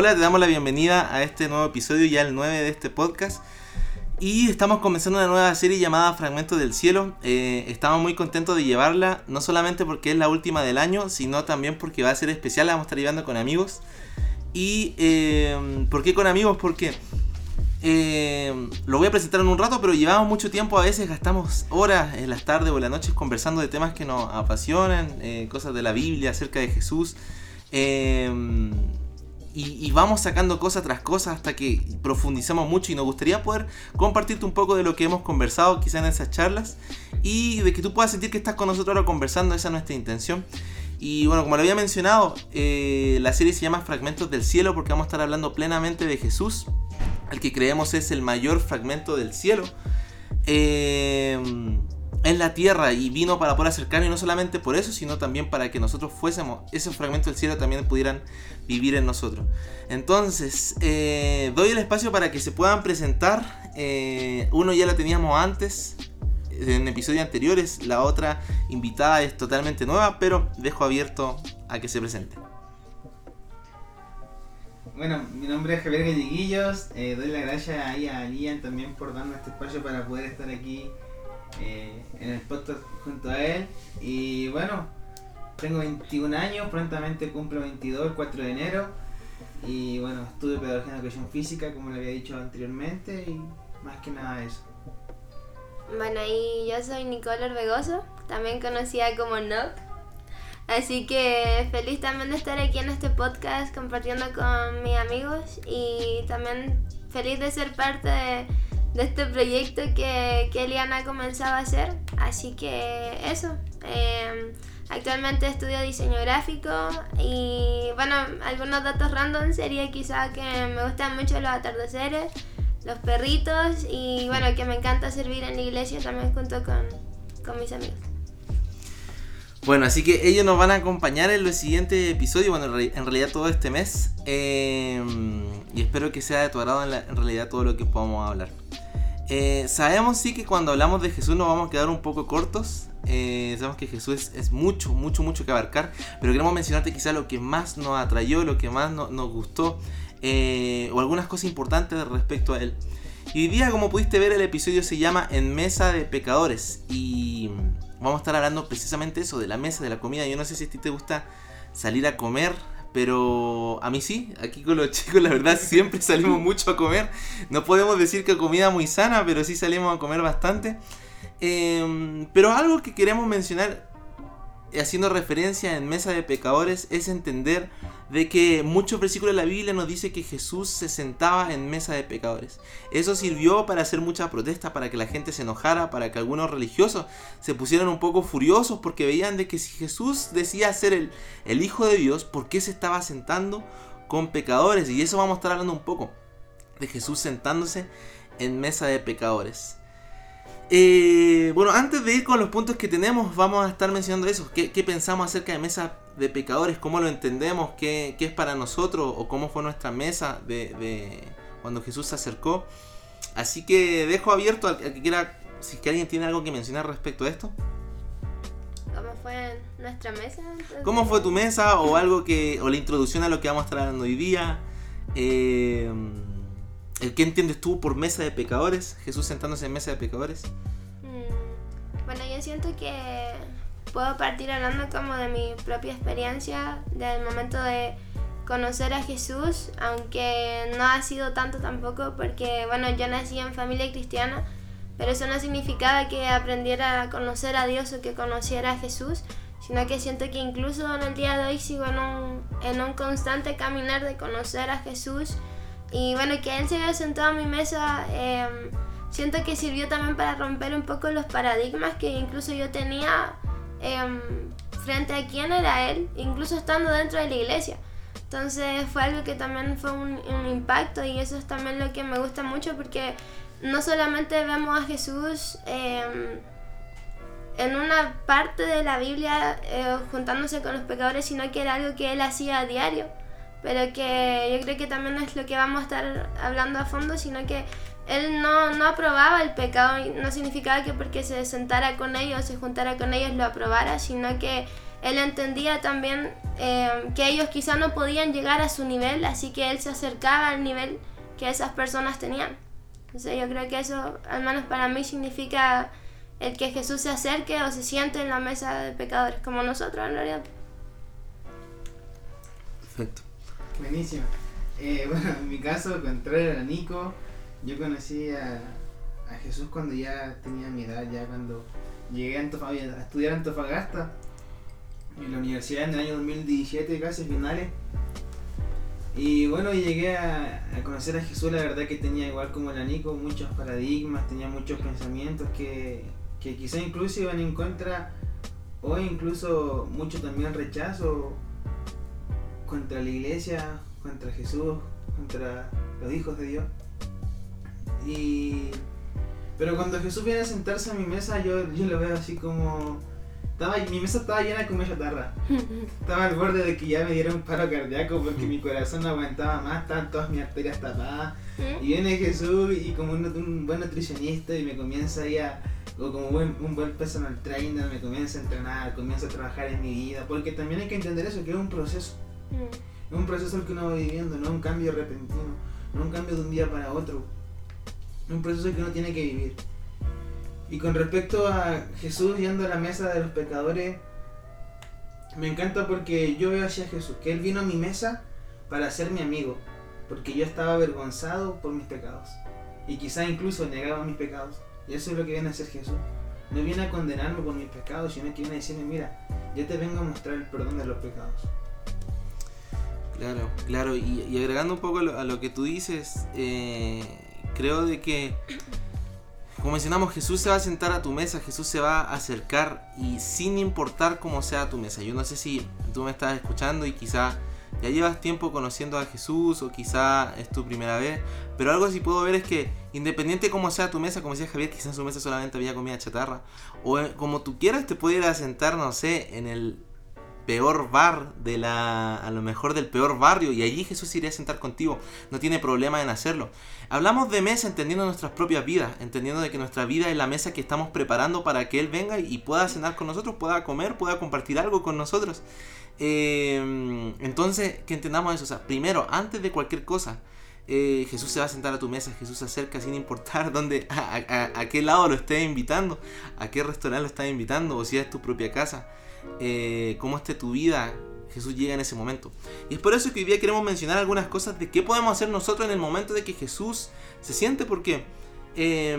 Hola, te damos la bienvenida a este nuevo episodio, ya el 9 de este podcast. Y estamos comenzando una nueva serie llamada Fragmentos del Cielo. Eh, estamos muy contentos de llevarla, no solamente porque es la última del año, sino también porque va a ser especial, la vamos a estar llevando con amigos. ¿Y eh, por qué con amigos? Porque eh, lo voy a presentar en un rato, pero llevamos mucho tiempo, a veces gastamos horas en las tardes o en las noches conversando de temas que nos apasionan, cosas de la Biblia, acerca de Jesús. Y, vamos sacando cosa tras cosa hasta que profundizamos mucho y nos gustaría poder compartirte un poco de lo que hemos conversado quizá en esas charlas y de que tú puedas sentir que estás con nosotros ahora conversando, esa es nuestra intención. Y bueno, como lo había mencionado, eh, la serie se llama Fragmentos del Cielo porque vamos a estar hablando plenamente de Jesús, el que creemos es el mayor fragmento del cielo. Eh, en la tierra y vino para poder acercarnos no solamente por eso, sino también para que nosotros fuésemos, esos fragmentos del cielo también pudieran vivir en nosotros. Entonces, eh, doy el espacio para que se puedan presentar. Eh, uno ya lo teníamos antes, en episodios anteriores, la otra invitada es totalmente nueva, pero dejo abierto a que se presente. Bueno, mi nombre es Javier Galleguillos, eh, doy la gracias ahí a Lian también por darnos este espacio para poder estar aquí eh, en el podcast junto a él. Y bueno, tengo 21 años, prontamente cumplo 22 el 4 de enero. Y bueno, estudio pedagogía en educación física, como le había dicho anteriormente, y más que nada eso. Bueno, y yo soy Nicole Orbegoso, también conocida como Noc. Así que feliz también de estar aquí en este podcast compartiendo con mis amigos y también feliz de ser parte de de este proyecto que, que Eliana comenzado a hacer. Así que eso. Em, actualmente estudio diseño gráfico y bueno, algunos datos random sería quizá que me gustan mucho los atardeceres, los perritos y bueno, que me encanta servir en la iglesia también junto con, con mis amigos. Bueno, así que ellos nos van a acompañar en los siguientes episodios, bueno, en realidad todo este mes. Em, y espero que sea de tu agrado en, realidad todo lo que podamos hablar. Eh, sabemos sí que cuando hablamos de Jesús nos vamos a quedar un poco cortos. Eh, sabemos que Jesús es, mucho, mucho, mucho que abarcar. Pero queremos mencionarte quizá lo que más nos atrayó, lo que más nos gustó. Eh, o algunas cosas importantes respecto a él. Y hoy día, como pudiste ver, el episodio se llama En Mesa de Pecadores. Y vamos a estar hablando precisamente eso, de la mesa, de la comida. Yo no sé si a ti te gusta salir a comer, pero a mí sí, aquí con los chicos la verdad siempre salimos mucho a comer. No podemos decir que comida muy sana, pero sí salimos a comer bastante. Em, pero algo que queremos mencionar haciendo referencia en Mesa de Pecadores es entender de que muchos versículos de la Biblia nos dice que Jesús se sentaba en mesa de pecadores. Eso sirvió para hacer muchas protestas, para que la gente se enojara, para que algunos religiosos se pusieran un poco furiosos porque veían de que si Jesús decía ser el, el Hijo de Dios, ¿por qué se estaba sentando con pecadores? Y eso vamos a estar hablando un poco de Jesús sentándose en mesa de pecadores. Eh, bueno, antes de ir con los puntos que tenemos, vamos a estar mencionando eso. ¿Qué, pensamos acerca de mesa de pecadores? ¿Cómo lo entendemos? ¿Qué, es para nosotros? ¿O cómo fue nuestra mesa de, cuando Jesús se acercó? Así que dejo abierto al, que quiera, si que alguien tiene algo que mencionar respecto a esto. ¿Cómo fue nuestra mesa? ¿Cómo fue tu mesa? O algo que, o la introducción a lo que vamos a estar hablando hoy día. Eh, ¿El qué entiendes tú por mesa de pecadores? Jesús sentándose en mesa de pecadores. Mm, bueno, yo siento que puedo partir hablando como de mi propia experiencia, del momento de conocer a Jesús, aunque no ha sido tanto tampoco, porque bueno, yo nací en familia cristiana, pero eso no significaba que aprendiera a conocer a Dios o que conociera a Jesús, sino que siento que incluso en el día de hoy sigo en un, en un constante caminar de conocer a Jesús y bueno, que él se haya sentado a mi mesa, em, siento que sirvió también para romper un poco los paradigmas que incluso yo tenía em, frente a quién era él, incluso estando dentro de la iglesia. Entonces fue algo que también fue un, impacto y eso es también lo que me gusta mucho porque no solamente vemos a Jesús em, en una parte de la Biblia eh, juntándose con los pecadores, sino que era algo que él hacía a diario pero que yo creo que también no es lo que vamos a estar hablando a fondo, sino que él no, no aprobaba el pecado, no significaba que porque se sentara con ellos, se juntara con ellos, lo aprobara, sino que él entendía también eh, que ellos quizá no podían llegar a su nivel, así que él se acercaba al nivel que esas personas tenían. Entonces yo creo que eso, al menos para mí, significa el que Jesús se acerque o se siente en la mesa de pecadores, como nosotros en realidad. Perfecto. Buenísimo. Eh, bueno, en mi caso, contrario a Nico, yo conocí a, a, Jesús cuando ya tenía mi edad, ya cuando llegué a, a estudiar Antofagasta, en la universidad en el año 2017, casi finales. Y bueno, llegué a, a, conocer a Jesús, la verdad que tenía igual como el Nico muchos paradigmas, tenía muchos pensamientos que, que quizá incluso iban en contra o incluso mucho también rechazo contra la iglesia, contra Jesús, contra los hijos de Dios. Y pero cuando Jesús viene a sentarse a mi mesa, yo, yo lo veo así como estaba, mi mesa estaba llena de comida chatarra. Estaba al borde de que ya me diera un paro cardíaco porque mi corazón no aguantaba más, estaban todas mis arterias tapadas. Y viene Jesús y como un, un, buen nutricionista y me comienza ahí a, o como buen, un buen personal trainer, me comienza a entrenar, comienza a trabajar en mi vida. Porque también hay que entender eso, que es un proceso. Es un proceso el que uno va viviendo, no es un cambio repentino, no es un cambio de un día para otro. Es un proceso que uno tiene que vivir. Y con respecto a Jesús yendo a la mesa de los pecadores, me encanta porque yo veo hacia Jesús, que Él vino a mi mesa para ser mi amigo, porque yo estaba avergonzado por mis pecados. Y quizá incluso negaba mis pecados. Y eso es lo que viene a hacer Jesús. No viene a condenarme por mis pecados, sino que viene a decirme, mira, yo te vengo a mostrar el perdón de los pecados. Claro, claro, y, agregando un poco a lo, que tú dices, eh, creo de que, como mencionamos, Jesús se va a sentar a tu mesa, Jesús se va a acercar y sin importar cómo sea tu mesa. Yo no sé si tú me estás escuchando y quizá ya llevas tiempo conociendo a Jesús o quizá es tu primera vez, pero algo sí puedo ver es que independiente cómo sea tu mesa, como decía Javier, quizás en su mesa solamente había comida chatarra, o como tú quieras te puedes ir a sentar, no sé, en el peor bar de la a lo mejor del peor barrio y allí Jesús iría a sentar contigo. No tiene problema en hacerlo. Hablamos de mesa entendiendo nuestras propias vidas entendiendo de que nuestra vida es la mesa que estamos preparando para que él venga y pueda cenar con nosotros pueda comer pueda compartir algo con nosotros. Eh, entonces que entendamos eso. O sea primero antes de cualquier cosa eh, Jesús se va a sentar a tu mesa, Jesús se acerca sin importar dónde, a, a, a qué lado lo estés invitando, a qué restaurante lo estás invitando, o si es tu propia casa eh, cómo esté tu vida, Jesús llega en ese momento. Y es por eso que hoy día queremos mencionar algunas cosas de qué podemos hacer nosotros en el momento de que Jesús se siente, porque eh,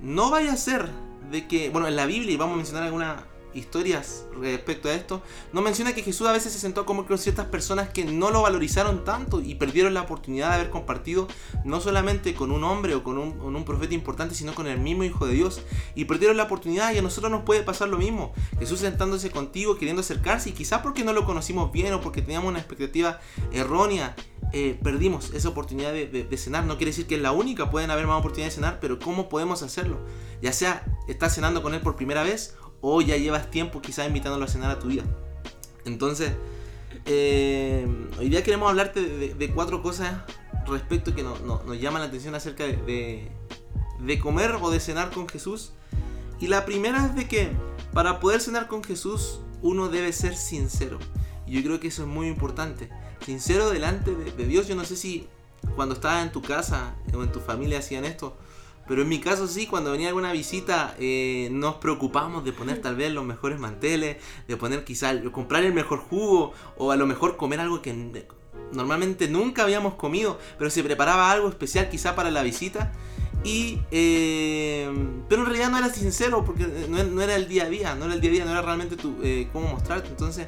no vaya a ser de que, bueno, en la Biblia, y vamos a mencionar alguna, historias respecto a esto, nos menciona que Jesús a veces se sentó como con ciertas personas que no lo valorizaron tanto y perdieron la oportunidad de haber compartido no solamente con un hombre o con un, profeta importante, sino con el mismo Hijo de Dios. Y perdieron la oportunidad y a nosotros nos puede pasar lo mismo. Jesús sentándose contigo, queriendo acercarse y quizás porque no lo conocimos bien o porque teníamos una expectativa errónea. Eh, perdimos esa oportunidad de, de, de, cenar. No quiere decir que es la única, pueden haber más oportunidades de cenar, pero ¿cómo podemos hacerlo? Ya sea estás cenando con él por primera vez o ya llevas tiempo quizás invitándolo a cenar a tu vida. Entonces, eh, hoy día queremos hablarte de, cuatro cosas respecto que no, nos llaman la atención acerca de, de comer o de cenar con Jesús. Y la primera es de que para poder cenar con Jesús uno debe ser sincero. Y yo creo que eso es muy importante. Sincero delante de, Dios. Yo no sé si cuando estabas en tu casa o en tu familia hacían esto. Pero en mi caso sí, cuando venía alguna visita eh, nos preocupamos de poner tal vez los mejores manteles, de poner quizás, comprar el mejor jugo o a lo mejor comer algo que normalmente nunca habíamos comido, pero se preparaba algo especial quizá para la visita. Y, eh, pero en realidad no era sincero porque no, no, era el día a día, no era el día a día, no era realmente tu, eh, cómo mostrarte. Entonces,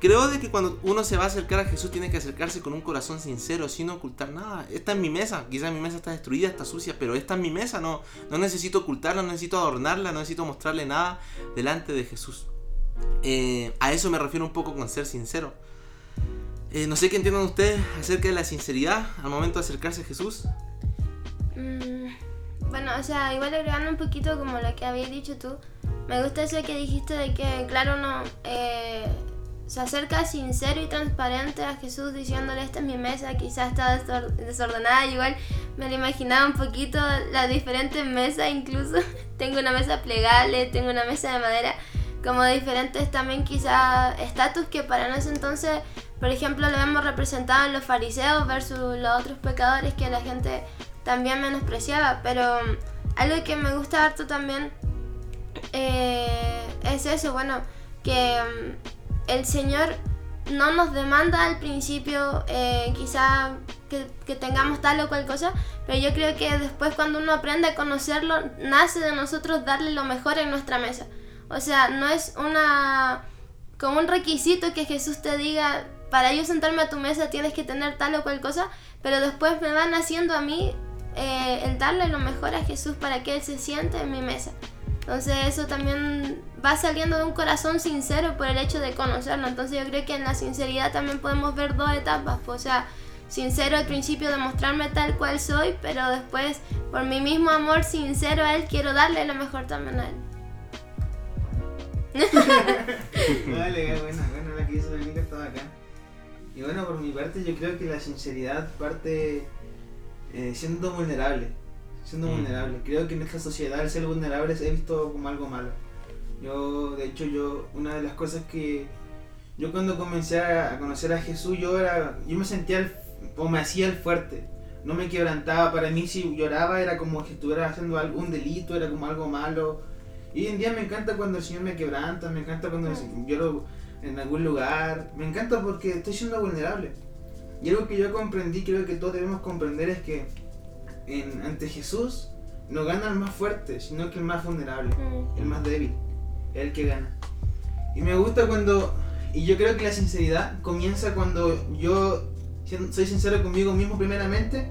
Creo de que cuando uno se va a acercar a Jesús tiene que acercarse con un corazón sincero, sin ocultar nada. Esta es mi mesa, quizás mi mesa está destruida, está sucia, pero esta es mi mesa, no, no necesito ocultarla, no necesito adornarla, no necesito mostrarle nada delante de Jesús. Eh, a eso me refiero un poco con ser sincero. Eh, no sé qué entiendan ustedes acerca de la sinceridad al momento de acercarse a Jesús. Mm, bueno, o sea, igual agregando un poquito como lo que habías dicho tú, me gusta eso que dijiste de que, claro, no... Eh, se acerca sincero y transparente a Jesús diciéndole esta es mi mesa, quizás está desordenada, igual me lo imaginaba un poquito las diferentes mesas incluso, tengo una mesa plegable, tengo una mesa de madera, como diferentes también quizás estatus que para ese entonces, por ejemplo, lo vemos representado en los fariseos versus los otros pecadores que la gente también menospreciaba, pero um, algo que me gusta harto también eh, es eso, bueno, que um, el Señor no nos demanda al principio eh, quizá que, tengamos tal o cual cosa, pero yo creo que después cuando uno aprende a conocerlo, nace de nosotros darle lo mejor en nuestra mesa. O sea, no es una como un requisito que Jesús te diga, para yo sentarme a tu mesa tienes que tener tal o cual cosa, pero después me van haciendo a mí eh, el darle lo mejor a Jesús para que Él se siente en mi mesa. Entonces eso también va saliendo de un corazón sincero por el hecho de conocerlo. Entonces yo creo que en la sinceridad también podemos ver dos etapas. O sea, sincero al principio de mostrarme tal cual soy, pero después por mi mismo amor sincero a Él quiero darle lo mejor también a Él. vale, bueno, bueno, la que hizo Verónica estaba acá. Y bueno, por mi parte yo creo que la sinceridad parte eh, siendo vulnerable siendo mm. vulnerable. Creo que en esta sociedad el ser vulnerable he visto como algo malo. Yo, de hecho, yo, una de las cosas que yo cuando comencé a conocer a Jesús, yo era, yo me sentía el, o me hacía el fuerte. No me quebrantaba, para mí si lloraba era como si estuviera haciendo algún delito, era como algo malo. Y hoy en día me encanta cuando el Señor me quebranta, me encanta cuando mm. lloro en algún lugar, me encanta porque estoy siendo vulnerable. Y algo que yo comprendí, creo que todos debemos comprender es que ante Jesús no gana el más fuerte, sino que el más vulnerable, mm. el más débil, el que gana. Y me gusta cuando, y yo creo que la sinceridad comienza cuando yo soy sincero conmigo mismo primeramente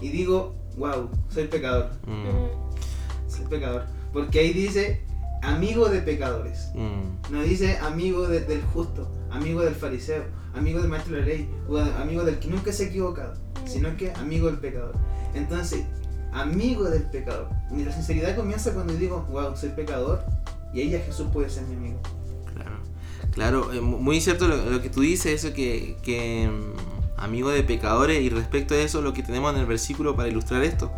y digo, wow, soy pecador. Mm. Soy pecador. Porque ahí dice, amigo de pecadores. Mm. No dice amigo del justo, amigo del fariseo, amigo del maestro de la ley, o amigo del que nunca se ha equivocado, sino que amigo del pecador. Entonces, amigo del pecador. Y la sinceridad comienza cuando digo, wow, soy pecador, y ella Jesús puede ser mi amigo. Claro, claro, eh, muy cierto lo, que tú dices, eso que, que mm, amigo de pecadores, y respecto a eso, lo que tenemos en el versículo para ilustrar esto.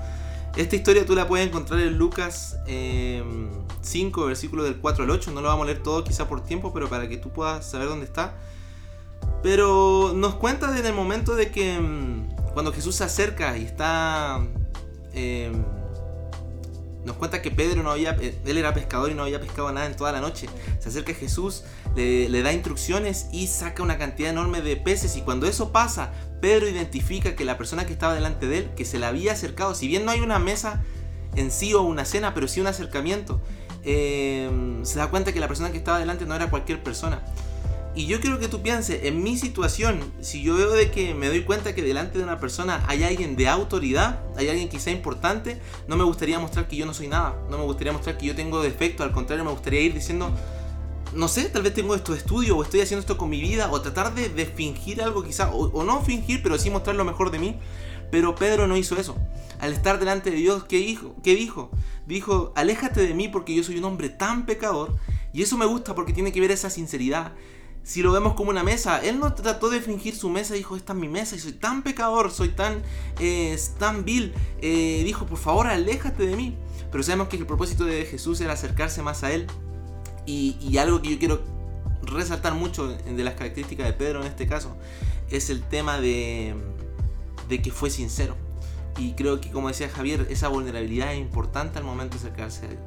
Esta historia tú la puedes encontrar en Lucas 5, em, versículo del 4 al 8. No lo vamos a leer todo quizá por tiempo, pero para que tú puedas saber dónde está. Pero nos cuenta desde el momento de que em, cuando Jesús se acerca y está... Em, nos cuenta que Pedro no había, eh, él era pescador y no había pescado nada en toda la noche. Se acerca a Jesús, le, da instrucciones y saca una cantidad enorme de peces. Y cuando eso pasa, Pedro identifica que la persona que estaba delante de él, que se le había acercado, si bien no hay una mesa en sí o una cena, pero sí un acercamiento, em, se da cuenta que la persona que estaba delante no era cualquier persona. Y yo quiero que tú pienses, en mi situación, si yo veo de que me doy cuenta que delante de una persona hay alguien de autoridad, hay alguien sea importante, no me gustaría mostrar que yo no soy nada, no me gustaría mostrar que yo tengo defecto, al contrario me gustaría ir diciendo, no sé, tal vez tengo esto de estudio o estoy haciendo esto con mi vida o tratar de, fingir algo quizá, o, no fingir, pero sí mostrar lo mejor de mí. Pero Pedro no hizo eso. Al estar delante de Dios, ¿qué dijo? ¿Qué dijo? Dijo, aléjate de mí porque yo soy un hombre tan pecador. Y eso me gusta porque tiene que ver esa sinceridad si lo vemos como una mesa, él no trató de fingir su mesa, dijo, esta es mi mesa y soy tan pecador, soy tan, tan vil. Eh, dijo, por favor, aléjate de mí. Pero sabemos que el propósito de Jesús era acercarse más a él. Y, algo que yo quiero resaltar mucho de las características de Pedro en este caso es el tema de, de que fue sincero. Y creo que, como decía Javier, esa vulnerabilidad es importante al momento de acercarse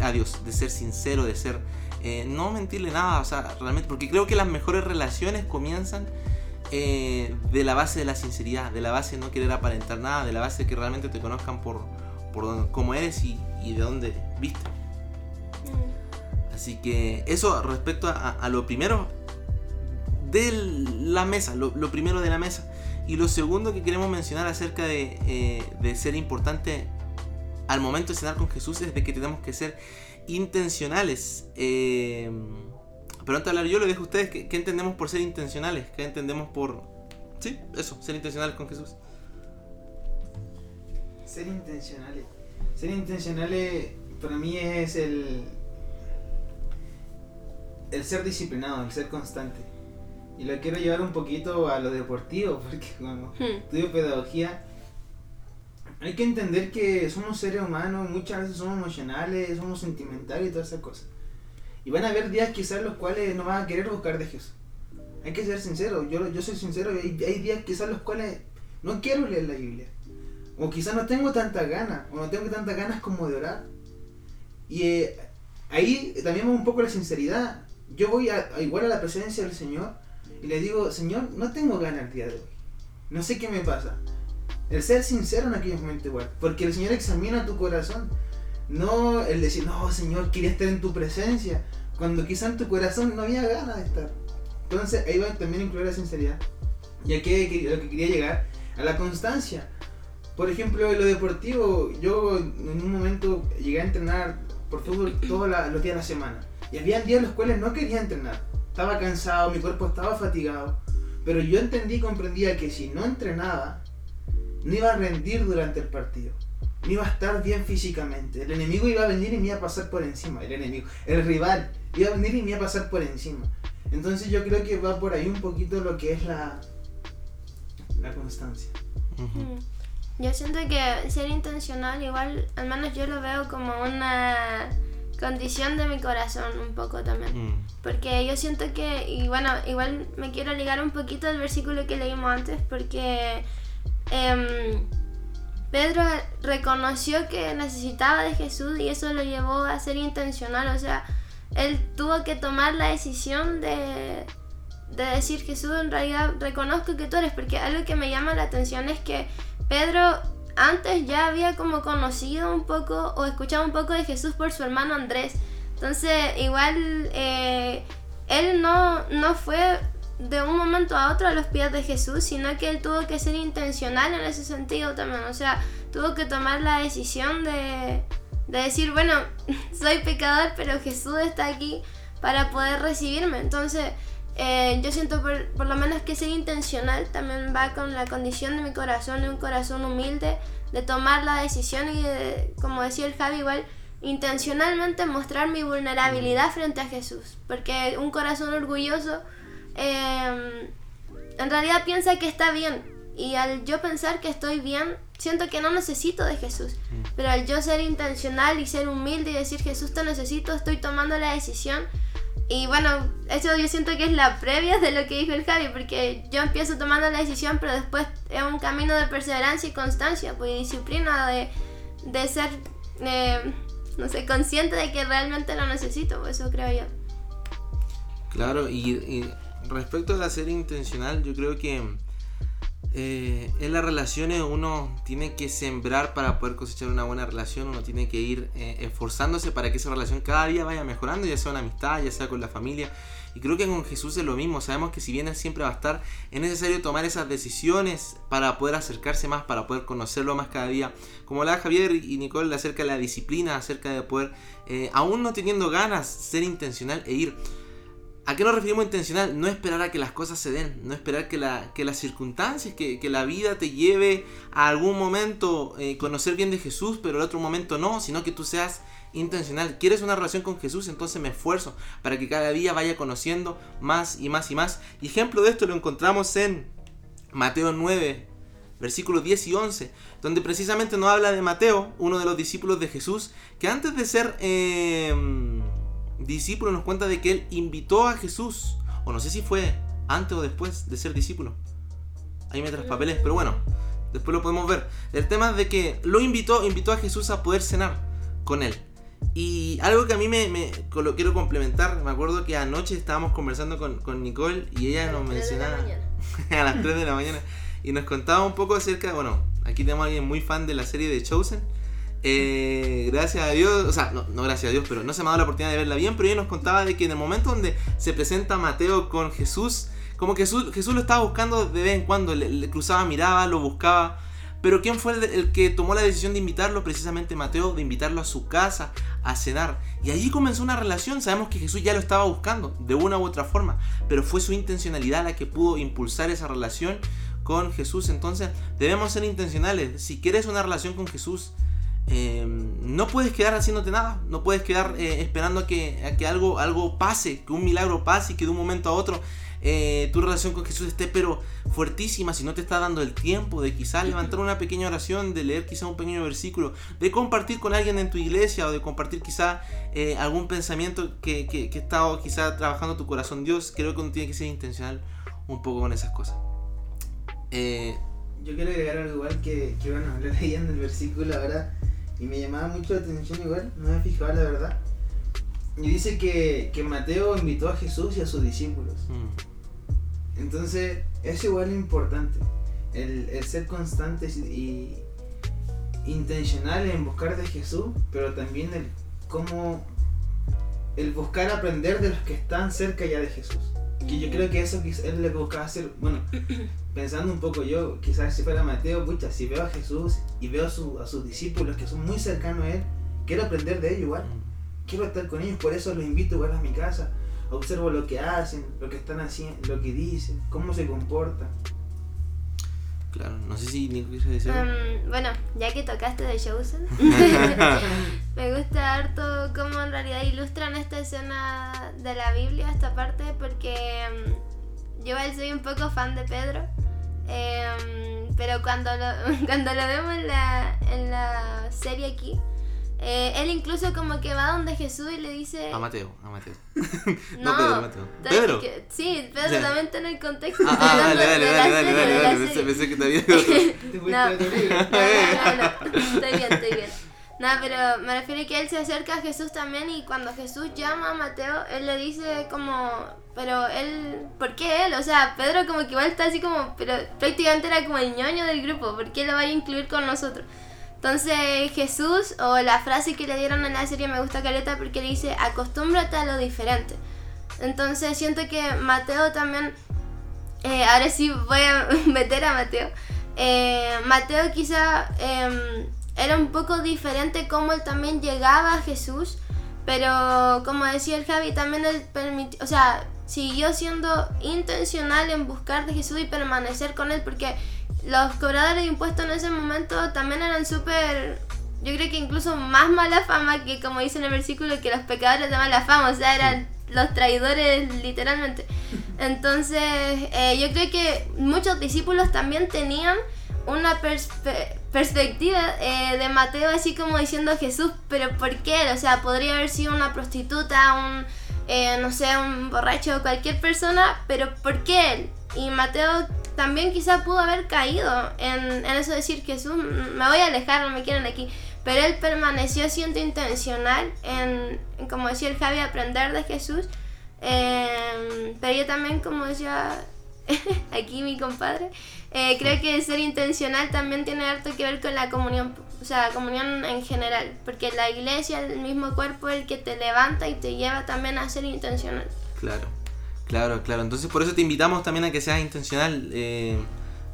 a Dios, de ser sincero, de ser eh, no mentirle nada, o sea, realmente, porque creo que las mejores relaciones comienzan eh, de la base de la sinceridad, de la base de no querer aparentar nada, de la base de que realmente te conozcan por, por cómo eres y, de dónde viste. Mm. Así que eso respecto a, lo primero de la mesa, lo, primero de la mesa. Y lo segundo que queremos mencionar acerca de, eh, de ser importante al momento de cenar con Jesús es de que tenemos que ser intencionales. Eh, pero antes de hablar yo, le dejo a ustedes ¿qué, entendemos por ser intencionales, qué entendemos por... Sí, eso, ser intencionales con Jesús. Ser intencionales. Ser intencionales para mí es el... El ser disciplinado, el ser constante. y lo quiero llevar un poquito a lo deportivo, porque como Hmm. estudio pedagogía, hay que entender que somos seres humanos, muchas veces somos emocionales, somos sentimentales y todas esas cosas. Y van a haber días quizás los cuales no van a querer buscar de Jesús. Hay que ser sincero, yo, yo soy sincero, hay, hay días quizás los cuales no quiero leer la Biblia. O quizás no tengo tantas ganas, o no tengo tantas ganas como de orar. Y eh, ahí también va un poco la sinceridad. Yo voy a, a igual a la presencia del Señor y le digo, Señor, no tengo ganas el día de hoy. No sé qué me pasa. El ser sincero en aquellos momentos igual. Porque el Señor examina tu corazón. No el decir, no, Señor, quería estar en tu presencia. Cuando quizá en tu corazón no había ganas de estar. Entonces ahí va también a incluir la sinceridad. Y aquí lo que quería llegar, a la constancia. Por ejemplo, en lo deportivo, yo en un momento llegué a entrenar por fútbol todos los días de la semana. Y había días en los cuales no quería entrenar. Estaba cansado, mi cuerpo estaba fatigado. Pero yo entendí y comprendía que si no entrenaba, no iba a rendir durante el partido. No iba a estar bien físicamente. El enemigo iba a venir y me iba a pasar por encima. El enemigo, el rival, iba a venir y me iba a pasar por encima. Entonces yo creo que va por ahí un poquito lo que es la, la constancia. Mm. Yo siento que ser intencional, igual, al menos yo lo veo como una condición de mi corazón un poco también. Mm. Porque yo siento que, y bueno, igual me quiero ligar un poquito al versículo que leímos antes, porque em, Pedro reconoció que necesitaba de Jesús y eso lo llevó a ser intencional. O sea, él tuvo que tomar la decisión de, de decir, Jesús, en realidad reconozco que tú eres, porque algo que me llama la atención es que Pedro antes ya había como conocido un poco o escuchado un poco de Jesús por su hermano Andrés. Entonces, igual eh, él no, no fue de un momento a otro a los pies de Jesús, sino que él tuvo que ser intencional en ese sentido también. O sea, tuvo que tomar la decisión de, de decir, bueno, soy pecador, pero Jesús está aquí para poder recibirme. Entonces, eh, yo siento por, por lo menos que ser intencional también va con la condición de mi corazón, de un corazón humilde, de tomar la decisión y como decía el Javi, igual intencionalmente mostrar mi vulnerabilidad frente a Jesús. Porque un corazón orgulloso eh, en realidad piensa que está bien. Y al yo pensar que estoy bien, siento que no necesito de Jesús. Pero al yo ser intencional y ser humilde y decir Jesús te necesito, estoy tomando la decisión. Y bueno, eso yo siento que es la previa de lo que dijo el Javi, porque yo empiezo tomando la decisión, pero después es un camino de perseverancia y constancia, pues y disciplina de, de ser, eh, no sé, consciente de que realmente lo necesito, pues eso creo yo. Claro, y, y respecto a la intencional, yo creo que eh, en las relaciones uno tiene que sembrar para poder cosechar una buena relación, uno tiene que ir eh, esforzándose para que esa relación cada día vaya mejorando, ya sea una amistad, ya sea con la familia. Y creo que con Jesús es lo mismo, sabemos que si bien Él siempre va a estar, es necesario tomar esas decisiones para poder acercarse más, para poder conocerlo más cada día. Como la Javier y Nicole acerca de la disciplina, acerca de poder, eh, aún no teniendo ganas, ser intencional e ir. ¿A qué nos referimos intencional? No esperar a que las cosas se den, no esperar que, la, que las circunstancias, que, la vida te lleve a algún momento eh, conocer bien de Jesús, pero el otro momento no, sino que tú seas intencional. ¿Quieres una relación con Jesús? Entonces me esfuerzo para que cada día vaya conociendo más y más y más. Ejemplo de esto lo encontramos en Mateo 9, versículos 10 y 11, donde precisamente nos habla de Mateo, uno de los discípulos de Jesús, que antes de ser... eh, discípulo nos cuenta de que él invitó a Jesús, o no sé si fue antes o después de ser discípulo. Ahí me los papeles, pero bueno, después lo podemos ver. El tema es de que lo invitó, invitó a Jesús a poder cenar con él. Y algo que a mí me, me- lo quiero complementar, me acuerdo que anoche estábamos conversando con, con Nicole y ella nos mencionaba a las 3 de la mañana y nos contaba un poco acerca, bueno, aquí tenemos a alguien muy fan de la serie de Chosen. Eh, gracias a Dios, o sea, no, gracias a Dios, pero no se me ha dado la oportunidad de verla bien, pero ella nos contaba de que en el momento donde se presenta Mateo con Jesús, como que Jesús, Jesús lo estaba buscando de vez en cuando, le, cruzaba mirada, lo buscaba, pero ¿quién fue el que tomó la decisión de invitarlo? Precisamente Mateo, de invitarlo a su casa a cenar. Y allí comenzó una relación, sabemos que Jesús ya lo estaba buscando, de una u otra forma, pero fue su intencionalidad la que pudo impulsar esa relación con Jesús. Entonces debemos ser intencionales. Si quieres una relación con Jesús, eh, no puedes quedar haciéndote nada, no puedes quedar eh, esperando a que, a que algo, algo pase, que un milagro pase y que de un momento a otro eh, tu relación con Jesús esté pero fuertísima, si no te está dando el tiempo de quizás levantar una pequeña oración, de leer quizás un pequeño versículo, de compartir con alguien en tu iglesia o de compartir quizás eh, algún pensamiento que, que, que estado quizás trabajando tu corazón. Dios creo que uno tiene que ser intencional un poco con esas cosas. Eh, Yo quiero agregar algo igual que, lo leyendo el versículo ahora y me llamaba mucho la atención igual, no me fijaba la verdad. Y dice que, que Mateo invitó a Jesús y a sus discípulos. mm, Entonces, es igual importante. El, el ser constantes y intencional en buscar de Jesús, pero también el cómo el buscar aprender de los que están cerca ya de Jesús. Que yo creo que eso es lo que buscaba hacer. Bueno, pensando un poco yo, quizás si fuera Mateo, pucha, si veo a Jesús y veo a, su- a sus discípulos que son muy cercanos a él, quiero aprender de ellos igual. Quiero estar con ellos, por eso los invito igual a mi casa. Observo lo que hacen, lo que están haciendo, lo que dicen, cómo se comportan. claro, no sé si Nico quiere decir. Um, bueno, ya que tocaste de Chosen, me gusta harto cómo en realidad ilustran esta escena de la Biblia, esta parte, porque um, yo soy un poco fan de Pedro, em, pero cuando lo, cuando lo vemos en la, en la serie aquí, eh, él incluso como que va donde Jesús y le dice... A Mateo, a Mateo. No, No, Pedro, Mateo. Pedro. que- sí, Pedro Sí. también está en el contexto. Ah, ah, dale, dale, de la dale, dale, dale, dale. Pensé, pensé que te había No. No, no, no, estoy bien, estoy bien. No, pero me refiero a que él se acerca a Jesús también y cuando Jesús llama a Mateo, él le dice como, pero él, ¿por qué él? O sea, Pedro como que igual está así como, pero prácticamente era como el ñoño del grupo, ¿por qué lo vaya a incluir con nosotros? Entonces Jesús, o la frase que le dieron en la serie me gusta caleta porque dice, acostúmbrate a lo diferente. Entonces siento que Mateo también eh, ahora sí voy a meter a Mateo. Eh, Mateo quizá eh, era un poco diferente como él también llegaba a Jesús, pero como decía el Javi, también él permitió, o sea, siguió siendo intencional en buscar de Jesús y permanecer con él, porque los cobradores de impuestos en ese momento también eran súper, yo creo que incluso más mala fama que como dice en el versículo, que los pecadores de mala fama, o sea, eran los traidores literalmente. Entonces, eh, yo creo que muchos discípulos también tenían una perspe- perspectiva eh, de Mateo así como diciendo Jesús, pero ¿por qué? O sea, podría haber sido una prostituta, un, eh, no sé, un borracho, cualquier persona, pero ¿por qué él? Y Mateo también quizá pudo haber caído en, eso de decir Jesús, me voy a alejar, no me quieren aquí. Pero él permaneció siendo intencional en, como decía el Javi, aprender de Jesús. Eh, pero yo también, como decía aquí mi compadre, eh, creo que ser intencional también tiene harto que ver con la comunión, o sea, comunión en general, porque la iglesia, el mismo cuerpo, es el que te levanta y te lleva también a ser intencional. Claro, claro, claro. Entonces por eso te invitamos también a que seas intencional. eh,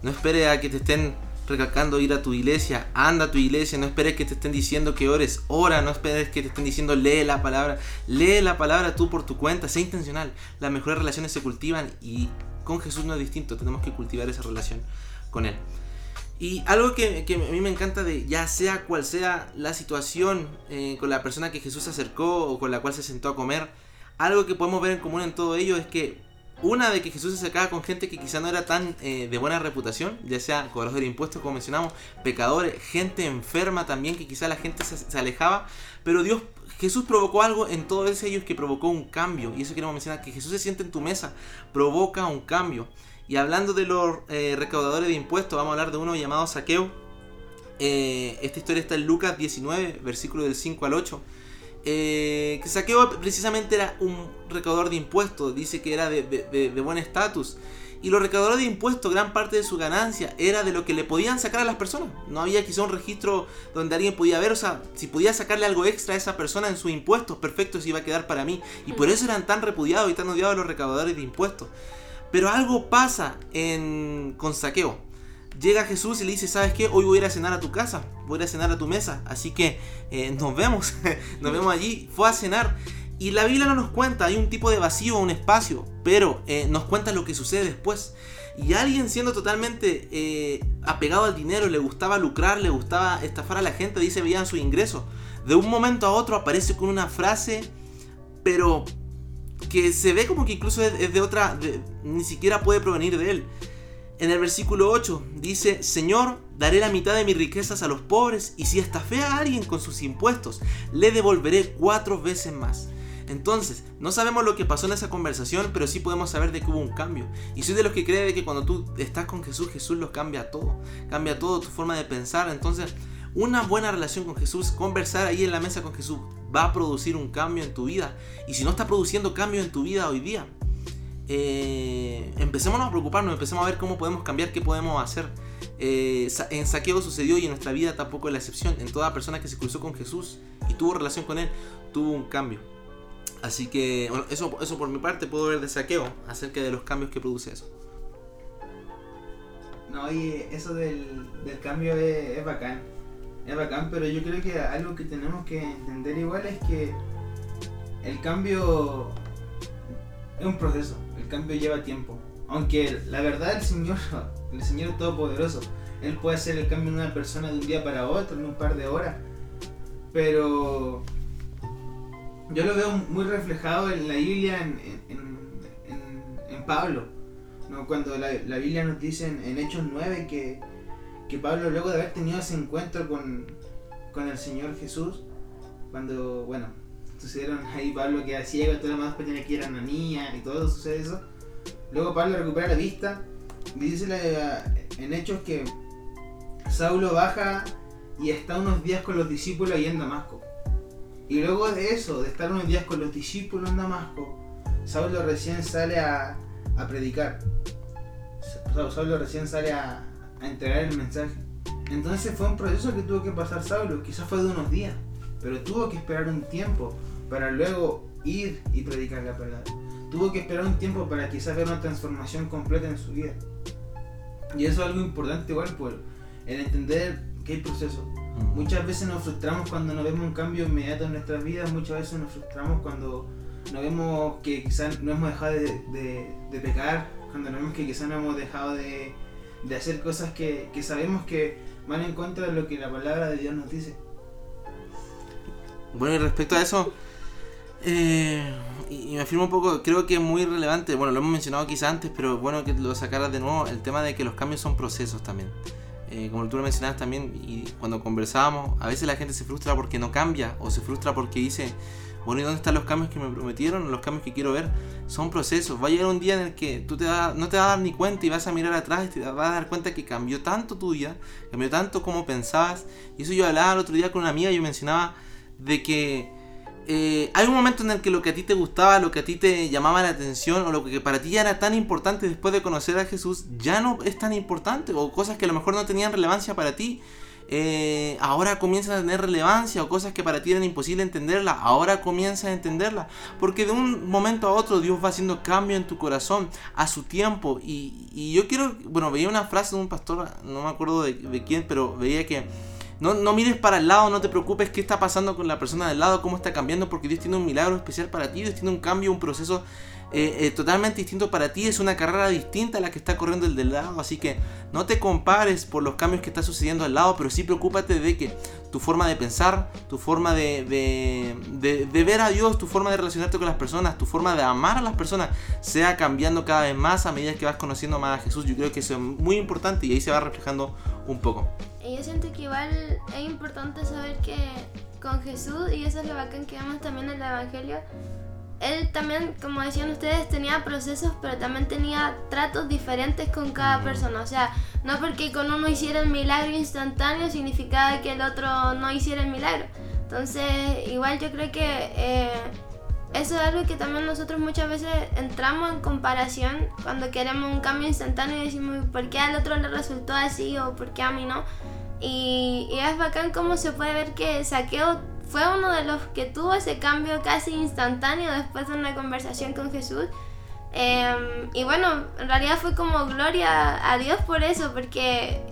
no esperes a que te estén recalcando ir a tu iglesia. Anda a tu iglesia. No esperes que te estén diciendo que ores. Ora. No esperes que te estén diciendo lee la palabra. Lee la palabra tú por tu cuenta. Sé intencional. Las mejores relaciones se cultivan y con Jesús no es distinto. Tenemos que cultivar esa relación con Él. Y algo que, a mí me encanta de ya sea cual sea la situación eh, con la persona que Jesús se acercó o con la cual se sentó a comer, algo que podemos ver en común en todo ello es que una de que Jesús se acercaba con gente que quizá no era tan eh, de buena reputación, ya sea cobradores de impuestos como mencionamos, pecadores, gente enferma también que quizá la gente se, se alejaba, pero Dios, Jesús provocó algo en todos ellos que provocó un cambio y eso queremos mencionar, que Jesús se siente en tu mesa, provoca un cambio. Y hablando de los eh, recaudadores de impuestos, vamos a hablar de uno llamado Saqueo. Eh, esta historia está en Lucas 19, versículo del 5 al 8. Eh, que Saqueo precisamente era un recaudador de impuestos, dice que era de, de- buen estatus. Y los recaudadores de impuestos, gran parte de su ganancia era de lo que le podían sacar a las personas. No había quizá un registro donde alguien podía ver, o sea, si podía sacarle algo extra a esa persona en sus impuestos, perfecto, se iba a quedar para mí. Y por eso eran tan repudiados y tan odiados los recaudadores de impuestos. Pero algo pasa en, con Saqueo. Llega Jesús y le dice, ¿sabes qué? Hoy voy a ir a cenar a tu casa, voy a ir a cenar a tu mesa. Así que eh, nos vemos, nos vemos allí. Fue a cenar. Y la Biblia no nos cuenta, hay un tipo de vacío, un espacio, pero eh, nos cuenta lo que sucede después. Y alguien siendo totalmente eh, apegado al dinero, le gustaba lucrar, le gustaba estafar a la gente, dice veían su ingreso. De un momento a otro aparece con una frase, pero que se ve como que incluso es de otra, ni siquiera puede provenir de él. En el versículo 8 dice, Señor, daré la mitad de mis riquezas a los pobres y si estafé a alguien con sus impuestos, le devolveré cuatro veces más. Entonces, no sabemos lo que pasó en esa conversación, pero sí podemos saber de que hubo un cambio. Y soy de los que cree de que cuando tú estás con Jesús, Jesús lo cambia todo. Cambia todo, tu forma de pensar. Entonces, una buena relación con Jesús, conversar ahí en la mesa con Jesús, va a producir un cambio en tu vida. Y si no está produciendo cambio en tu vida hoy día, eh, empecemos a preocuparnos, empecemos a ver cómo podemos cambiar, qué podemos hacer. Eh, en Saqueo sucedió y en nuestra vida tampoco es la excepción. En toda persona que se cruzó con Jesús y tuvo relación con Él, tuvo un cambio. Así que, bueno, eso, eso por mi parte puedo ver de Saqueo acerca de los cambios que produce eso. No, y eso del, cambio es bacán es bacán, pero yo creo que algo que tenemos que entender igual es que el cambio es un proceso, el cambio lleva tiempo. Aunque la verdad el Señor, el Señor todopoderoso, Él puede hacer el cambio en una persona de un día para otro, en un par de horas. Pero yo lo veo muy reflejado en la Biblia, en, en, Pablo. ¿no? Cuando la, la, Biblia nos dice en Hechos 9 que que Pablo luego de haber tenido ese encuentro con, el Señor Jesús, cuando, bueno, sucedieron ahí Pablo que era ciego, todo lo más después tenía que ir a niña y todo sucede eso. Luego Pablo recupera la vista y dice en Hechos que Saulo baja y está unos días con los discípulos ahí en Damasco. Y luego de eso, de estar unos días con los discípulos en Damasco, Saulo recién sale a, a predicar. Saulo recién sale a, a entregar el mensaje. Entonces fue un proceso que tuvo que pasar Saulo, quizás fue de unos días, pero tuvo que esperar un tiempo para luego ir y predicar la palabra. Tuvo que esperar un tiempo para quizás ver una transformación completa en su vida. Y eso es algo importante igual por el entender que hay proceso. Muchas veces nos frustramos cuando no vemos un cambio inmediato en nuestras vidas, muchas veces nos frustramos cuando no vemos que quizás no hemos dejado de, de pecar, cuando no vemos que quizás no hemos dejado de, de hacer cosas que, sabemos que van en contra de lo que la palabra de Dios nos dice. Bueno, y respecto a eso, eh, y, me afirmo un poco, creo que es muy relevante, bueno, lo hemos mencionado quizás antes, pero bueno que lo sacaras de nuevo, el tema de que los cambios son procesos también. Eh, como tú lo mencionabas también, y cuando conversábamos, a veces la gente se frustra porque no cambia, o se frustra porque dice, bueno, ¿y dónde están los cambios que me prometieron? Los cambios que quiero ver son procesos. Va a llegar un día en el que tú te no te vas a dar ni cuenta y vas a mirar atrás y te vas a dar cuenta que cambió tanto tu vida, cambió tanto como pensabas. Y eso yo hablaba el otro día con una amiga y yo mencionaba de que eh, hay un momento en el que lo que a ti te gustaba, lo que a ti te llamaba la atención o lo que para ti ya era tan importante después de conocer a Jesús ya no es tan importante o cosas que a lo mejor no tenían relevancia para ti eh, ahora comienzan a tener relevancia o cosas que para ti eran imposible entenderla, ahora comienzas a entenderla. Porque de un momento a otro Dios va haciendo cambio en tu corazón a su tiempo. Y, yo quiero, bueno, veía una frase de un pastor, no me acuerdo de, quién, pero veía que... No, no, mires para el lado, no te preocupes qué está pasando con la persona del lado, cómo está cambiando, porque Dios tiene un milagro especial para ti, Dios tiene un cambio, un proceso eh, eh, totalmente distinto para ti, es una carrera distinta a la que está corriendo el del lado, así que no te compares por los cambios que está sucediendo al lado, pero sí preocúpate de que tu forma de pensar, tu forma de, de, de, ver a Dios, tu forma de relacionarte con las personas, tu forma de amar a las personas sea cambiando cada vez más a medida que vas conociendo más a Jesús. Yo creo que eso es muy importante y ahí se va reflejando un poco. Yo siento que igual es importante saber que con Jesús, y eso es lo bacán que vemos también en el Evangelio, él también, como decían ustedes, tenía procesos, pero también tenía tratos diferentes con cada persona. O sea, no porque con uno hiciera el milagro instantáneo significaba que el otro no hiciera el milagro. Entonces, igual yo creo que eh, eso es algo que también nosotros muchas veces entramos en comparación cuando queremos un cambio instantáneo y decimos, ¿por qué al otro le resultó así o por qué a mí no? Y, y es bacán cómo se puede ver que Saqueo fue uno de los que tuvo ese cambio casi instantáneo después de una conversación con Jesús. Em, y bueno, en realidad fue como gloria a Dios por eso, porque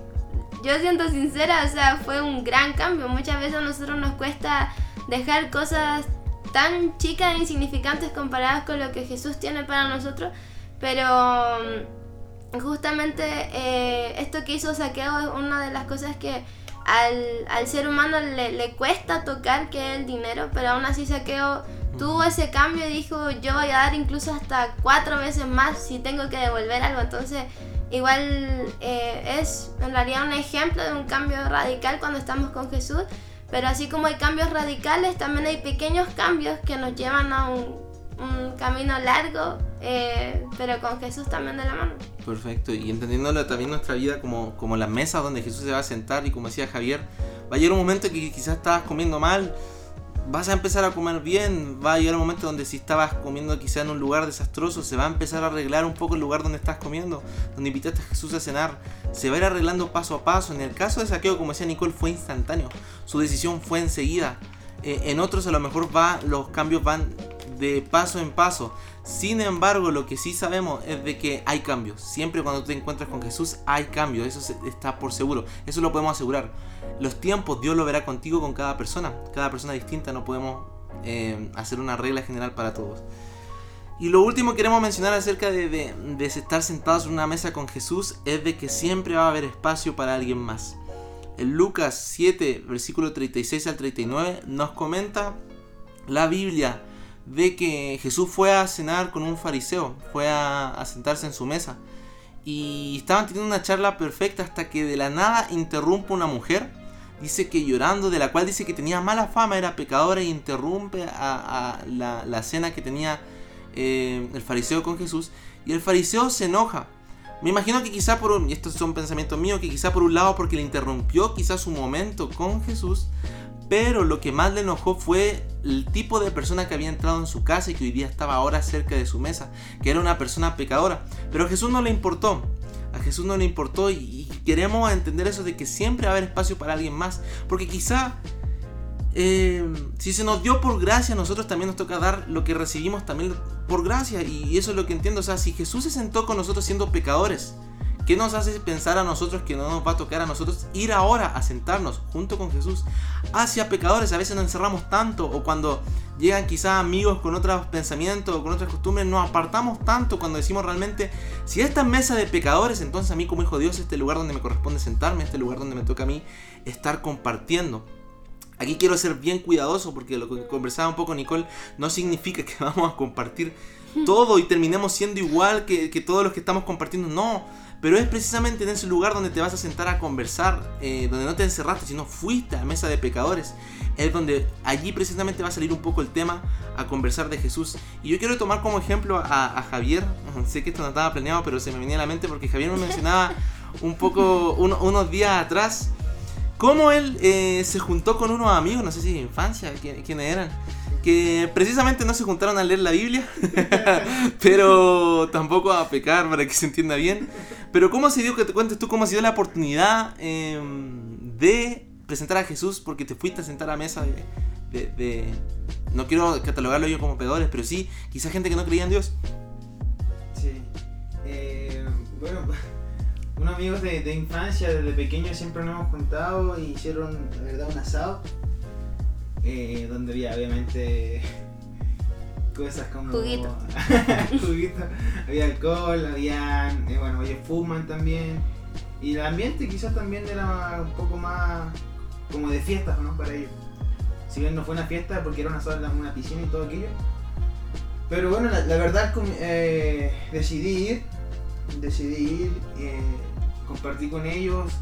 yo siento sincera, o sea, fue un gran cambio. Muchas veces a nosotros nos cuesta dejar cosas tan chicas e insignificantes comparadas con lo que Jesús tiene para nosotros, pero justamente eh, esto que hizo Saqueo es una de las cosas que al, ser humano le, le, cuesta tocar, que el dinero, pero aún así Saqueo tuvo ese cambio y dijo, yo voy a dar incluso hasta cuatro veces más si tengo que devolver algo. Entonces, igual eh, es en realidad un ejemplo de un cambio radical cuando estamos con Jesús, pero así como hay cambios radicales, también hay pequeños cambios que nos llevan a un, camino largo, eh, pero con Jesús también de la mano. Perfecto, y entendiéndolo también nuestra vida como, como la mesa donde Jesús se va a sentar y como decía Javier, va a llegar un momento que quizás estabas comiendo mal, vas a empezar a comer bien, va a llegar un momento donde si estabas comiendo quizá en un lugar desastroso, se va a empezar a arreglar un poco el lugar donde estás comiendo, donde invitaste a Jesús a cenar, se va a ir arreglando paso a paso. En el caso de Saqueo, como decía Nicole, fue instantáneo, su decisión fue enseguida. Eh, en otros a lo mejor va, los cambios van de paso en paso. Sin embargo, lo que sí sabemos es de que hay cambios. Siempre cuando te encuentras con Jesús hay cambios, eso está por seguro, eso lo podemos asegurar los tiempos Dios lo verá contigo con cada persona. Cada persona distinta, no podemos eh, hacer una regla general para todos. Y lo último que queremos mencionar acerca de, de, estar sentados en una mesa con Jesús es de que siempre va a haber espacio para alguien más. En Lucas 7, versículo 36 al 39, nos comenta la Biblia de que Jesús fue a cenar con un fariseo, fue a, sentarse en su mesa. Y estaban teniendo una charla perfecta hasta que de la nada interrumpe una mujer dice que llorando, de la cual dice que tenía mala fama, era pecadora e interrumpe a, la, cena que tenía eh, el fariseo con Jesús. Y el fariseo se enoja. Me imagino que quizá por un, y estos son pensamientos míos, que quizá por un lado porque le interrumpió quizá su momento con Jesús, pero lo que más le enojó fue el tipo de persona que había entrado en su casa y que hoy día estaba ahora cerca de su mesa, que era una persona pecadora. Pero a Jesús no le importó. A Jesús no le importó y, queremos entender eso de que siempre va a haber espacio para alguien más. Porque quizá eh, si se nos dio por gracia, nosotros también nos toca dar lo que recibimos también por gracia. Y eso es lo que entiendo. O sea, si Jesús se sentó con nosotros siendo pecadores, ¿Qué nos hace pensar a nosotros que no nos va a tocar a nosotros ir ahora a sentarnos junto con Jesús hacia pecadores? A veces nos encerramos tanto o cuando llegan quizás amigos con otros pensamientos o con otras costumbres, nos apartamos tanto cuando decimos realmente, si esta es mesa de pecadores, entonces a mí como hijo de Dios este lugar donde me corresponde sentarme, este lugar donde me toca a mí estar compartiendo. Aquí quiero ser bien cuidadoso porque lo que conversaba un poco Nicole no significa que vamos a compartir todo y terminemos siendo igual que, que todos los que estamos compartiendo. No, pero es precisamente en ese lugar donde te vas a sentar a conversar, eh, donde no te encerraste, sino fuiste a mesa de pecadores. Es donde allí precisamente va a salir un poco el tema a conversar de Jesús. Y yo quiero tomar como ejemplo a, Javier. Sé que esto no estaba planeado, pero se me venía a la mente porque Javier me mencionaba un poco, unos días atrás, cómo él eh, se juntó con unos amigos, no sé si de infancia, quiénes eran que precisamente no se juntaron a leer la Biblia, pero tampoco a pecar para que se entienda bien. Pero ¿cómo se dio que te cuentes tú cómo ha sido la oportunidad em, de presentar a Jesús porque te fuiste a sentar a mesa de, no quiero catalogarlo yo como pegadores, pero sí, quizá gente que no creía en Dios. Sí. Eh, bueno, unos amigos de, de, infancia, desde pequeños siempre nos hemos juntado y hicieron, la verdad, un asado eh, donde había obviamente cosas como juguito, juguito había alcohol, había, eh, bueno, ellos fuman también y el ambiente quizás también era un poco más como de fiestas, ¿no? Para ellos. Si bien no fue una fiesta porque era una sola una piscina y todo aquello. Pero bueno, la, verdad eh, decidí ir, decidí ir, eh, compartí con ellos,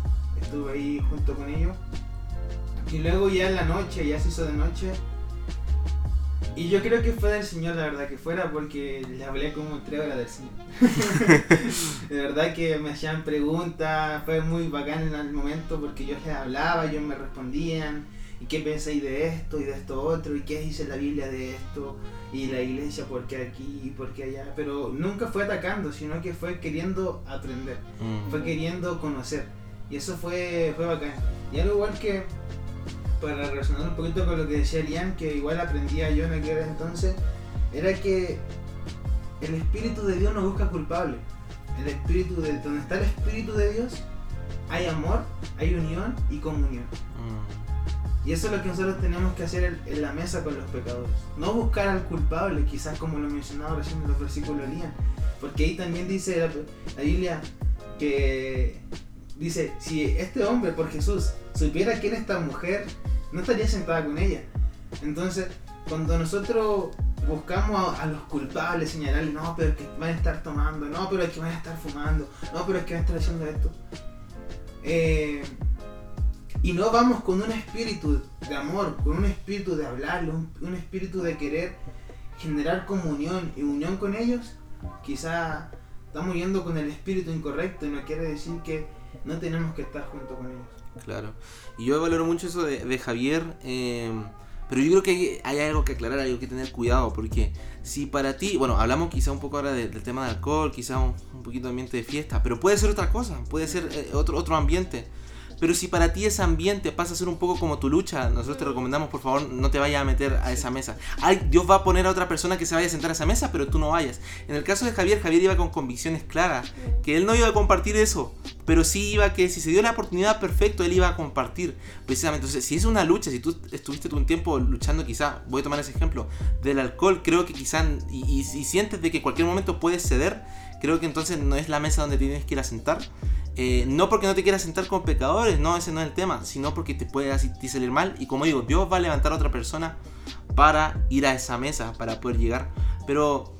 estuve ahí junto con ellos y luego ya en la noche, ya se hizo de noche. Y yo creo que fue del Señor, la verdad, que fuera porque le hablé como tres horas del Señor. de verdad que me hacían preguntas, fue muy bacán en el momento porque yo les hablaba, ellos me respondían. ¿Y qué pensáis de esto y de esto otro? ¿Y qué dice la Biblia de esto? Y la iglesia, ¿por qué aquí y por qué allá? Pero nunca fue atacando, sino que fue queriendo aprender, mm. fue queriendo conocer. Y eso fue, fue bacán. Y al igual que para relacionar un poquito con lo que decía Lian, que igual aprendía yo en aquel entonces, era que el Espíritu de Dios no busca culpable. El Espíritu de donde está el Espíritu de Dios, hay amor, hay unión y comunión. Mm. Y eso es lo que nosotros tenemos que hacer en, la mesa con los pecadores. No buscar al culpable, quizás como lo mencionaba recién en los versículos de Lian. Porque ahí también dice la, Biblia, que dice, si este hombre por Jesús supiera quién es esta mujer, no estaría sentada con ella. Entonces, cuando nosotros buscamos a, los culpables, señalarles, no, pero es que van a estar tomando, no, pero es que van a estar fumando, no, pero es que van a estar haciendo esto. Eh, y no vamos con un espíritu de amor, con un espíritu de hablar, un, espíritu de querer generar comunión y unión con ellos, quizá estamos yendo con el espíritu incorrecto y no quiere decir que no tenemos que estar junto con ellos. Claro. Y yo valoro mucho eso de, Javier. Eh, pero yo creo que hay, algo que aclarar, hay algo que tener cuidado, porque si para ti, bueno, hablamos quizá un poco ahora del tema de alcohol, quizá un, poquito de ambiente de fiesta, pero puede ser otra cosa, puede ser eh, otro, otro ambiente. Pero si para ti ese ambiente pasa a ser un poco como tu lucha, nosotros te recomendamos, por favor, no te vayas a meter a esa mesa. Ay, Dios va a poner a otra persona que se vaya a sentar a esa mesa, pero tú no vayas. En el caso de Javier, Javier iba con convicciones claras, que él no iba a compartir eso, pero sí iba que si se dio la oportunidad perfecto, él iba a compartir. Precisamente, entonces, si es una lucha, si tú estuviste un tiempo luchando, quizá, voy a tomar ese ejemplo, del alcohol, creo que quizá, y, y sientes de que cualquier momento puedes ceder, creo que entonces no es la mesa donde tienes que ir a sentar. Eh, no porque no te quieras sentar con pecadores, no, ese no es el tema, sino porque te puede así, salir mal. Y como digo, Dios va a levantar a otra persona para ir a esa mesa, para poder llegar. Pero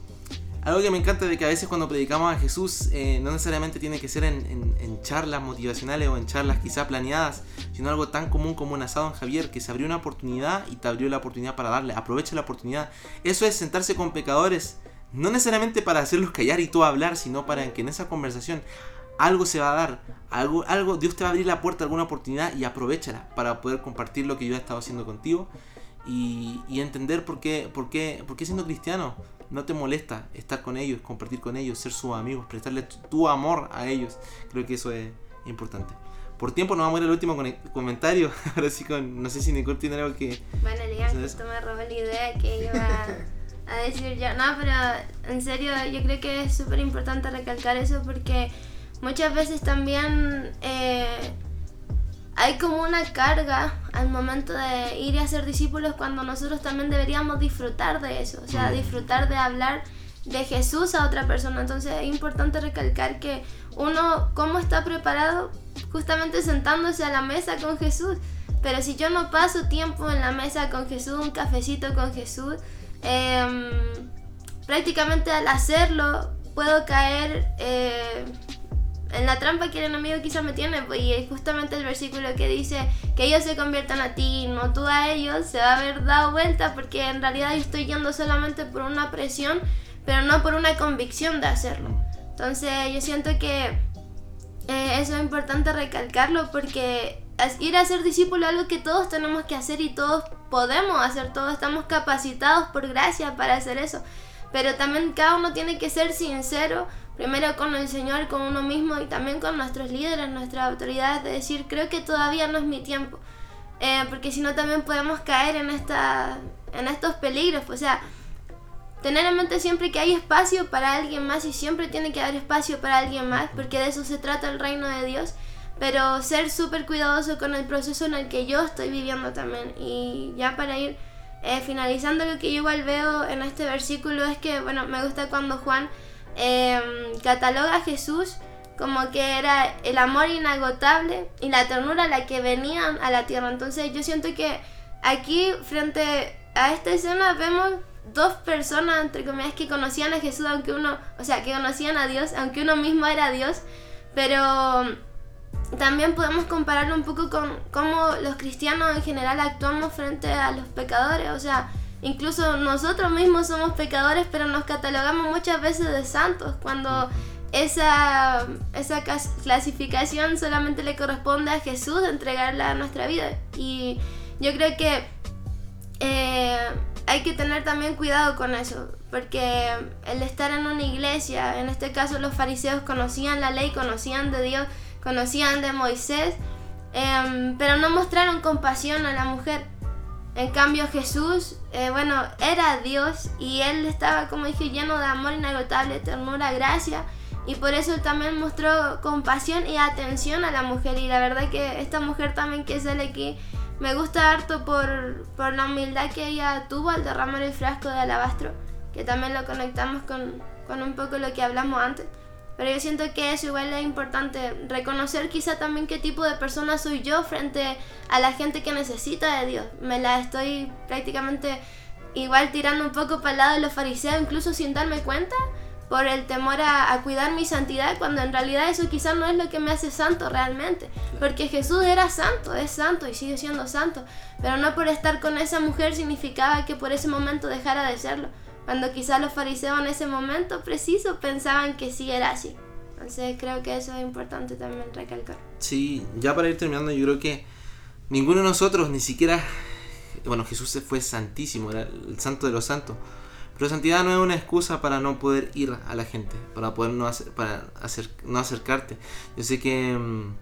algo que me encanta de que a veces cuando predicamos a Jesús, eh, no necesariamente tiene que ser en, en, charlas motivacionales o en charlas quizá planeadas, sino algo tan común como un asado en Javier, que se abrió una oportunidad y te abrió la oportunidad para darle. Aprovecha la oportunidad. Eso es sentarse con pecadores, no necesariamente para hacerlos callar y tú hablar, sino para que en esa conversación algo se va a dar, algo, algo, Dios te va a abrir la puerta, alguna oportunidad y aprovechala para poder compartir lo que yo he estado haciendo contigo y, entender por qué, por, qué, por qué siendo cristiano no te molesta estar con ellos, compartir con ellos, ser sus amigos, prestarle tu, amor a ellos. Creo que eso es importante. Por tiempo nos vamos a ir al último comentario. Ahora sí, con, no sé si Nicole tiene algo que... Bueno, Lian, justo me robó la idea que iba a decir yo. No, pero en serio, yo creo que es súper importante recalcar eso porque muchas veces también eh, hay como una carga al momento de ir a ser discípulos cuando nosotros también deberíamos disfrutar de eso, o sea, mm. disfrutar de hablar de Jesús a otra persona. Entonces es importante recalcar que uno, ¿cómo está preparado? Justamente sentándose a la mesa con Jesús. Pero si yo no paso tiempo en la mesa con Jesús, un cafecito con Jesús, em, prácticamente al hacerlo puedo caer eh, en la trampa que el enemigo quizá me tiene, pues, y es justamente el versículo que dice que ellos se conviertan a ti, no tú a ellos, se va a haber dado vuelta porque en realidad yo estoy yendo solamente por una presión, pero no por una convicción de hacerlo. Entonces yo siento que eh, eso es importante recalcarlo porque ir a ser discípulo es algo que todos tenemos que hacer y todos podemos hacer, todos estamos capacitados por gracia para hacer eso. Pero también cada uno tiene que ser sincero primero con el Señor, con uno mismo y también con nuestros líderes, nuestras autoridades, de decir, creo que todavía no es mi tiempo. Eh, porque si no también podemos caer en, esta, en estos peligros. O sea, tener en mente siempre que hay espacio para alguien más y siempre tiene que haber espacio para alguien más, porque de eso se trata el reino de Dios. Pero ser súper cuidadoso con el proceso en el que yo estoy viviendo también. Y ya para ir eh, finalizando, lo que yo igual veo en este versículo es que, bueno, me gusta cuando Juan Em, cataloga a Jesús como que era el amor inagotable y la ternura la que venían a la tierra. Entonces yo siento que aquí frente a esta escena vemos dos personas, entre comillas, que conocían a Jesús, aunque uno, o sea, que conocían a Dios, aunque uno mismo era Dios, pero también podemos compararlo un poco con cómo los cristianos en general actuamos frente a los pecadores, o sea, Incluso nosotros mismos somos pecadores, pero nos catalogamos muchas veces de santos, cuando esa, esa clasificación solamente le corresponde a Jesús entregarla a nuestra vida. Y yo creo que eh, hay que tener también cuidado con eso, porque el estar en una iglesia, en este caso los fariseos conocían la ley, conocían de Dios, conocían de Moisés, em, pero no mostraron compasión a la mujer. En cambio Jesús, eh, bueno, era Dios y él estaba, como dije, lleno de amor inagotable, ternura, gracia. Y por eso también mostró compasión y atención a la mujer. Y la verdad que esta mujer también que sale aquí me gusta harto por, por la humildad que ella tuvo al derramar el frasco de alabastro. Que también lo conectamos con, con un poco lo que hablamos antes. Pero yo siento que eso igual es importante, reconocer quizá también qué tipo de persona soy yo frente a la gente que necesita de Dios. Me la estoy prácticamente igual tirando un poco para el lado de los fariseos, incluso sin darme cuenta, por el temor a, cuidar mi santidad, cuando en realidad eso quizás no es lo que me hace santo realmente. Porque Jesús era santo, es santo y sigue siendo santo. Pero no por estar con esa mujer significaba que por ese momento dejara de serlo. Cuando quizás los fariseos en ese momento preciso pensaban que sí era así. Entonces creo que eso es importante también recalcar. Sí, ya para ir terminando, yo creo que ninguno de nosotros, ni siquiera, bueno, Jesús fue santísimo, era el santo de los santos. Pero santidad no es una excusa para no poder ir a la gente, para poder no, hacer, para hacer, no acercarte. Yo sé que mm,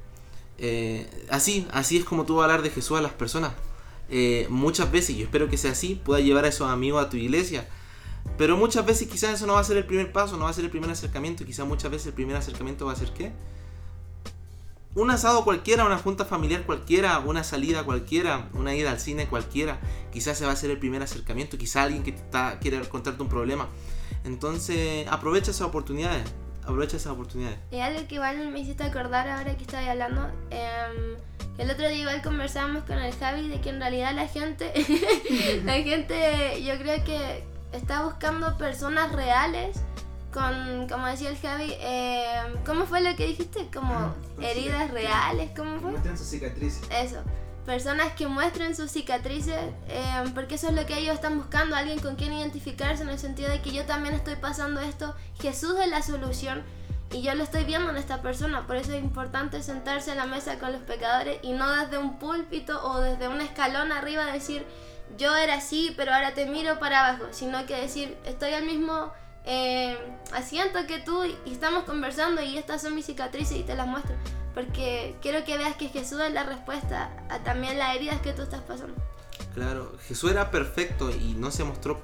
eh, así, así es como tú vas a hablar de Jesús a las personas. Eh, muchas veces, yo espero que sea así, pueda llevar a esos amigos a tu iglesia. Pero muchas veces quizás eso no va a ser el primer paso, no va a ser el primer acercamiento. Quizás muchas veces el primer acercamiento va a ser qué? un asado cualquiera, una junta familiar cualquiera, una salida cualquiera, una ida al cine cualquiera, quizás se va a hacer el primer acercamiento, quizás alguien que está, quiere contarte un problema. Entonces, aprovecha esas oportunidades, aprovecha esas oportunidades. Y algo que igual me hiciste acordar ahora que estaba hablando, eh, el otro día igual conversábamos con el Javi de que en realidad la gente, la gente yo creo que está buscando personas reales con, como decía el Javi, eh, ¿cómo fue lo que dijiste? Como heridas reales, ¿cómo fue? Muestran sus cicatrices. Eso, personas que muestren sus cicatrices, eh, porque eso es lo que ellos están buscando, alguien con quien identificarse en el sentido de que yo también estoy pasando esto, Jesús es la solución y yo lo estoy viendo en esta persona, por eso es importante sentarse en la mesa con los pecadores y no desde un púlpito o desde un escalón arriba decir yo era así, pero ahora te miro para abajo, sino que decir estoy al mismo eh, asiento que tú y estamos conversando y estas son mis cicatrices y te las muestro. Porque quiero que veas que Jesús es la respuesta a también las heridas que tú estás pasando. Claro, Jesús era perfecto y no se mostró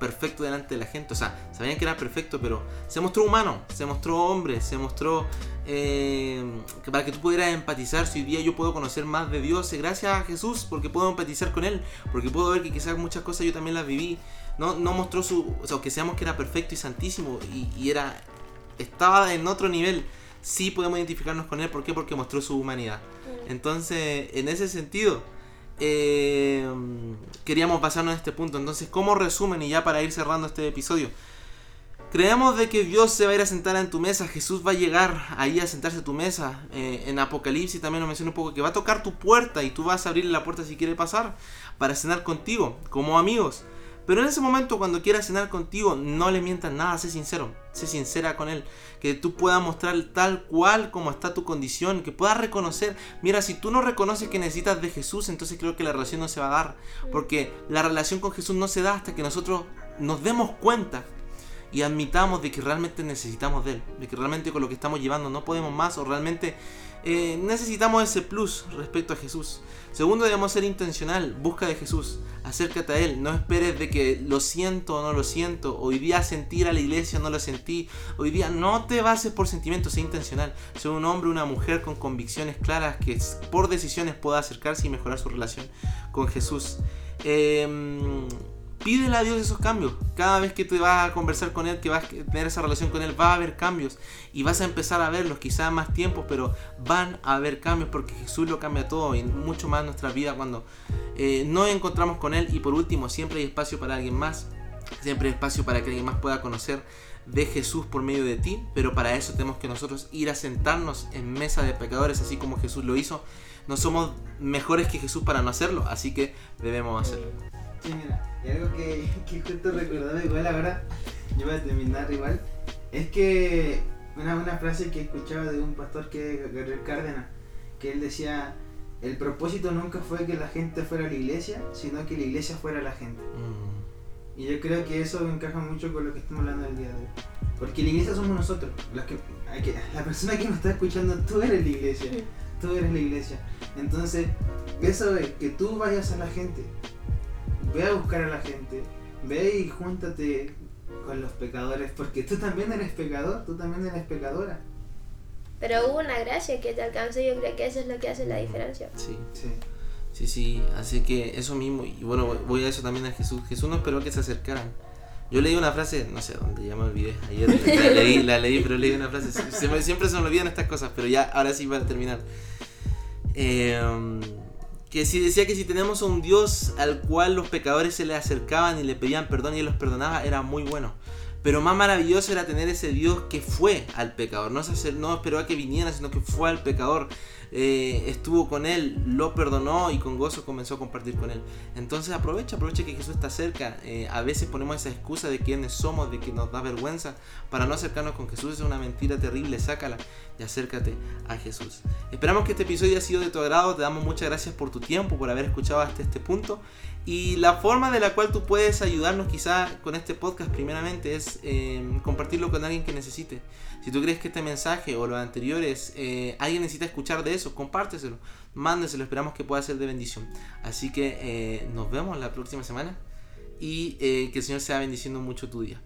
perfecto delante de la gente. O sea, sabían que era perfecto, pero se mostró humano, se mostró hombre, se mostró eh, que para que tú pudieras empatizar. Si hoy día yo puedo conocer más de Dios, gracias a Jesús, porque puedo empatizar con Él, porque puedo ver que quizás muchas cosas yo también las viví no, no mostró su. O sea, que seamos que era perfecto y santísimo y, era. Estaba en otro nivel. Sí podemos identificarnos con él. ¿Por qué? Porque mostró su humanidad. Entonces, en ese sentido, eh, queríamos pasarnos a este punto. Entonces, como resumen, y ya para ir cerrando este episodio, creemos de que Dios se va a ir a sentar en tu mesa, Jesús va a llegar ahí a sentarse a tu mesa. Eh, en Apocalipsis también nos menciona un poco que va a tocar tu puerta y tú vas a abrirle la puerta si quiere pasar para cenar contigo, como amigos. Pero en ese momento, cuando quiera cenar contigo, no le mientas nada, sé sincero, sé sincera con él. Que tú puedas mostrar tal cual como está tu condición, que puedas reconocer. Mira, si tú no reconoces que necesitas de Jesús, entonces creo que la relación no se va a dar. Porque la relación con Jesús no se da hasta que nosotros nos demos cuenta y admitamos de que realmente necesitamos de Él, de que realmente con lo que estamos llevando no podemos más o realmente eh, necesitamos ese plus respecto a Jesús. Segundo, debemos ser intencional, busca de Jesús, acércate a Él, no esperes de que lo siento o no lo siento, hoy día sentir a la iglesia no lo sentí, hoy día no te bases por sentimientos, sé intencional, sé un hombre, una mujer con convicciones claras que por decisiones pueda acercarse y mejorar su relación con Jesús. Eh, pídele a Dios esos cambios. Cada vez que te vas a conversar con Él, que vas a tener esa relación con Él, va a haber cambios. Y vas a empezar a verlos, quizás más tiempo, pero van a haber cambios porque Jesús lo cambia todo y mucho más nuestra vida cuando eh, nos encontramos con Él. Y por último, siempre hay espacio para alguien más. Siempre hay espacio para que alguien más pueda conocer de Jesús por medio de ti, pero para eso tenemos que nosotros ir a sentarnos en mesa de pecadores, así como Jesús lo hizo. No somos mejores que Jesús para no hacerlo, así que debemos hacerlo. Sí, mira, y algo que, que justo recordaba igual ahora, yo voy a terminar igual, es que una, una frase que escuchaba de un pastor que es Gabriel Cárdenas, que él decía, el propósito nunca fue que la gente fuera a la iglesia, sino que la iglesia fuera a la gente. Mm. Y yo creo que eso encaja mucho con lo que estamos hablando el día de hoy. Porque la iglesia somos nosotros. Los que, la persona que nos está escuchando, tú eres la iglesia. Tú eres la iglesia. Entonces, eso es que tú vayas a la gente ve a buscar a la gente, ve y júntate con los pecadores, porque tú también eres pecador, tú también eres pecadora. Pero hubo una gracia que te alcanzó y yo creo que eso es lo que hace la diferencia. Sí, sí. Sí, sí, así que eso mismo, y bueno, voy a eso también a Jesús. Jesús no esperó que se acercaran, Yo leí una frase, no sé dónde, ya me olvidé. Ayer la leí, la leí, pero leí una frase. Se me- siempre se me olvidan estas cosas, pero ya, ahora sí va a terminar. Eh, que si decía que si tenemos a un Dios al cual los pecadores se le acercaban y le pedían perdón y él los perdonaba, era muy bueno. Pero más maravilloso era tener ese Dios que fue al pecador. No, se acer- no esperó a que viniera, sino que fue al pecador. Eh, estuvo con él, lo perdonó y con gozo comenzó a compartir con él. Entonces aprovecha, aprovecha que Jesús está cerca. Eh, a veces ponemos esa excusa de quiénes somos, de que nos da vergüenza para no acercarnos con Jesús. Es una mentira terrible, sácala y acércate a Jesús. Esperamos que este episodio haya sido de tu agrado. Te damos muchas gracias por tu tiempo, por haber escuchado hasta este punto. Y la forma de la cual tú puedes ayudarnos quizá con este podcast primeramente es eh, compartirlo con alguien que necesite. Si tú crees que este mensaje o los anteriores eh, alguien necesita escuchar de eso, compárteselo, mándeselo, esperamos que pueda ser de bendición. Así que eh, nos vemos la próxima semana y eh, que el Señor sea bendiciendo mucho tu día.